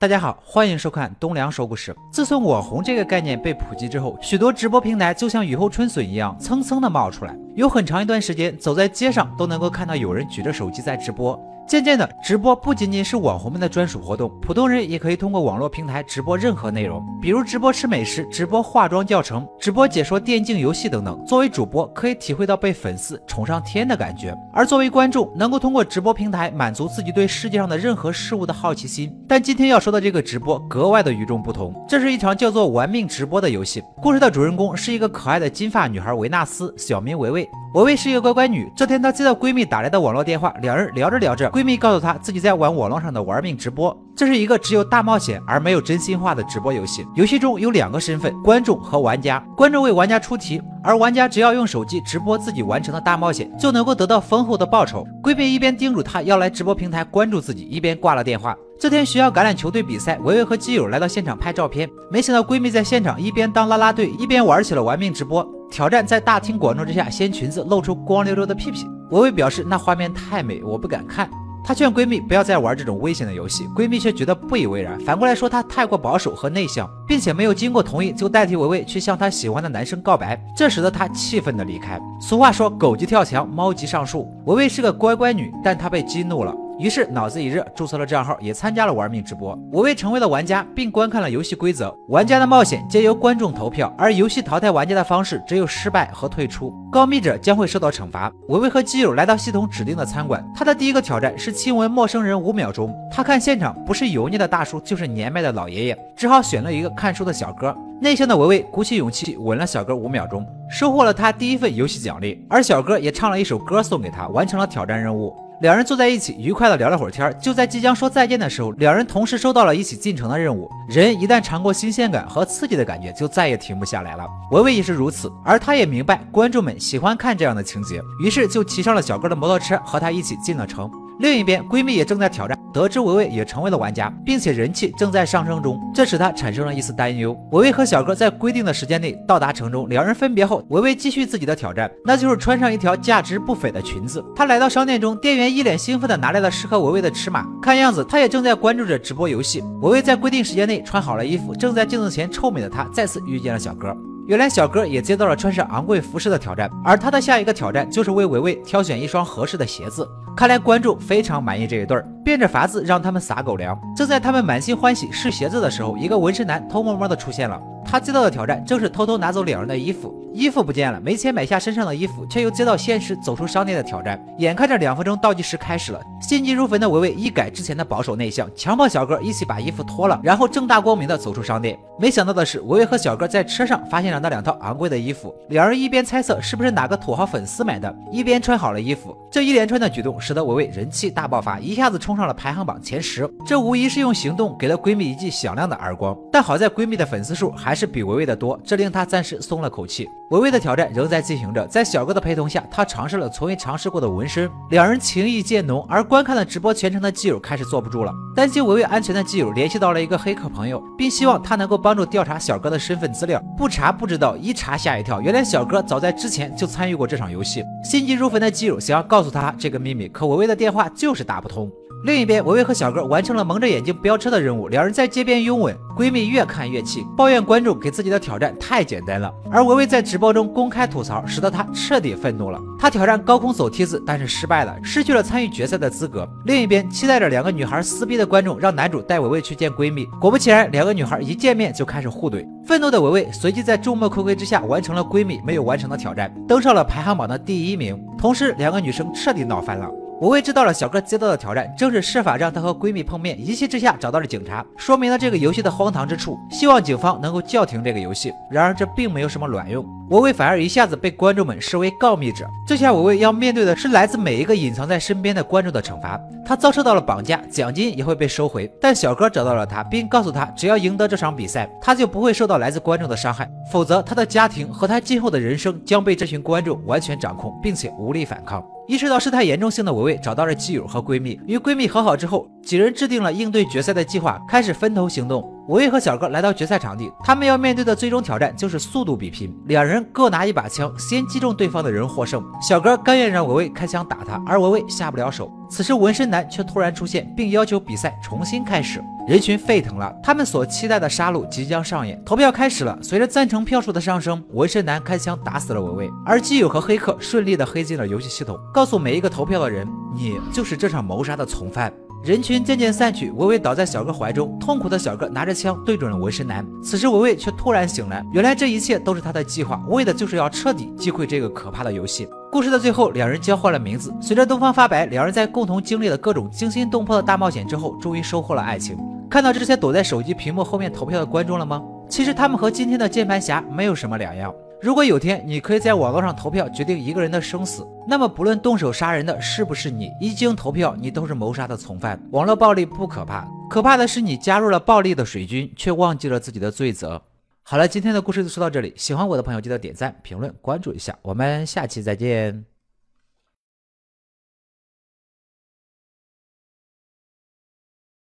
大家好，欢迎收看东梁说故事。自从网红这个概念被普及之后，许多直播平台就像雨后春笋一样，蹭蹭的冒出来。有很长一段时间，走在街上都能够看到有人举着手机在直播。渐渐的，直播不仅仅是网红们的专属活动，普通人也可以通过网络平台直播任何内容，比如直播吃美食、直播化妆教程、直播解说电竞游戏等等。作为主播，可以体会到被粉丝宠上天的感觉；而作为观众，能够通过直播平台满足自己对世界上的任何事物的好奇心。但今天要说的这个直播格外的与众不同，这是一场叫做“玩命直播”的游戏。故事的主人公是一个可爱的金发女孩维纳斯，小名维维。我为是一个乖乖女。这天，她接到闺蜜打来的网络电话，两人聊着聊着，闺蜜告诉她自己在玩网络上的玩命直播。这是一个只有大冒险而没有真心话的直播游戏。游戏中有两个身份：观众和玩家。观众为玩家出题，而玩家只要用手机直播自己完成的大冒险，就能够得到丰厚的报酬。闺蜜一边叮嘱她要来直播平台关注自己，一边挂了电话。这天学校橄榄球队比赛，维维和基友来到现场拍照片，没想到闺蜜在现场一边当啦啦队，一边玩起了玩命直播。挑战在大庭广众之下掀裙子，露出光溜溜的屁屁。维维表示那画面太美，我不敢看。她劝闺蜜不要再玩这种危险的游戏，闺蜜却觉得不以为然，反过来说她太过保守和内向，并且没有经过同意就代替维维去向她喜欢的男生告白，这使得她气愤的离开。俗话说狗急跳墙，猫急上树，维维是个乖乖女，但她被激怒了。于是脑子一热，注册了账号，也参加了玩命直播。维维成为了玩家，并观看了游戏规则。玩家的冒险皆由观众投票，而游戏淘汰玩家的方式只有失败和退出。告密者将会受到惩罚。维维和基友来到系统指定的餐馆，他的第一个挑战是亲吻陌生人五秒钟。他看现场不是油腻的大叔，就是年迈的老爷爷，只好选了一个看书的小哥。内向的维维鼓起勇气吻了小哥五秒钟，收获了他第一份游戏奖励。而小哥也唱了一首歌送给他，完成了挑战任务。两人坐在一起，愉快的聊了会儿天。就在即将说再见的时候，两人同时收到了一起进城的任务。人一旦尝过新鲜感和刺激的感觉，就再也停不下来了。维维也是如此，而他也明白观众们喜欢看这样的情节，于是就骑上了小哥的摩托车，和他一起进了城。另一边，闺蜜也正在挑战，得知维维也成为了玩家，并且人气正在上升中，这使她产生了一丝担忧。维维和小哥在规定的时间内到达城中，两人分别后，维维继续自己的挑战，那就是穿上一条价值不菲的裙子。她来到商店中，店员一脸兴奋地拿来了适合维维的尺码，看样子他也正在关注着直播游戏。维维在规定时间内穿好了衣服，正在镜子前臭美的她再次遇见了小哥。原来小哥也接到了穿上昂贵服饰的挑战，而他的下一个挑战就是为维维挑选一双合适的鞋子。看来观众非常满意这一对儿，变着法子让他们撒狗粮。正在他们满心欢喜试鞋子的时候，一个纹身男偷摸摸的出现了。他接到的挑战正是偷偷拿走两人的衣服，衣服不见了，没钱买下身上的衣服，却又接到现实走出商店的挑战。眼看着两分钟倒计时开始了，心急如焚的维维一改之前的保守内向，强迫小哥一起把衣服脱了，然后正大光明的走出商店。没想到的是，维维和小哥在车上发现了那两套昂贵的衣服，两人一边猜测是不是哪个土豪粉丝买的，一边穿好了衣服。这一连串的举动使得维维人气大爆发，一下子冲上了排行榜前十。这无疑是用行动给了闺蜜一记响亮的耳光。但好在闺蜜的粉丝数还是是比维维的多，这令他暂时松了口气。维维的挑战仍在进行着，在小哥的陪同下，他尝试了从未尝试过的纹身，两人情意渐浓。而观看了直播全程的基友开始坐不住了，担心维维安全的基友联系到了一个黑客朋友，并希望他能够帮助调查小哥的身份资料。不查不知道，一查吓一跳，原来小哥早在之前就参与过这场游戏。心急如焚的基友想要告诉他这个秘密，可维维的电话就是打不通。另一边，维维和小哥完成了蒙着眼睛飙车的任务，两人在街边拥吻。闺蜜越看越气，抱怨观众给自己的挑战太简单了。而维维在直播中公开吐槽，使得她彻底愤怒了。她挑战高空走梯子，但是失败了，失去了参与决赛的资格。另一边，期待着两个女孩撕逼的观众让男主带维维去见闺蜜。果不其然，两个女孩一见面就开始互怼。愤怒的维维随即在众目睽睽之下完成了闺蜜没有完成的挑战，登上了排行榜的第一名。同时，两个女生彻底闹翻了。维维知道了小哥接到的挑战正是设法让她和闺蜜碰面，一气之下找到了警察，说明了这个游戏的荒唐之处，希望警方能够叫停这个游戏。然而这并没有什么卵用，维维反而一下子被观众们视为告密者。这下维维要面对的是来自每一个隐藏在身边的观众的惩罚，他遭受到了绑架，奖金也会被收回。但小哥找到了他，并告诉他，只要赢得这场比赛，他就不会受到来自观众的伤害，否则他的家庭和他今后的人生将被这群观众完全掌控，并且无力反抗。意识到事态严重性的维维找到了基友和闺蜜，与闺蜜和好之后，几人制定了应对决赛的计划，开始分头行动。维维和小哥来到决赛场地，他们要面对的最终挑战就是速度比拼。两人各拿一把枪，先击中对方的人获胜。小哥甘愿让维维开枪打他，而维维下不了手。此时纹身男却突然出现，并要求比赛重新开始。人群沸腾了，他们所期待的杀戮即将上演。投票开始了，随着赞成票数的上升，纹身男开枪打死了维维，而基友和黑客顺利的黑进了游戏系统，告诉每一个投票的人，你就是这场谋杀的从犯。人群渐渐散去，维维倒在小哥怀中，痛苦的小哥拿着枪对准了纹身男。此时维维却突然醒来，原来这一切都是他的计划，为的就是要彻底击溃这个可怕的游戏。故事的最后，两人交换了名字。随着东方发白，两人在共同经历了各种惊心动魄的大冒险之后，终于收获了爱情。看到这些躲在手机屏幕后面投票的观众了吗？其实他们和今天的键盘侠没有什么两样。如果有天你可以在网络上投票决定一个人的生死，那么不论动手杀人的是不是你，一经投票，你都是谋杀的从犯。网络暴力不可怕，可怕的是你加入了暴力的水军，却忘记了自己的罪责。好了，今天的故事就说到这里。喜欢我的朋友记得点赞、评论、关注一下。我们下期再见。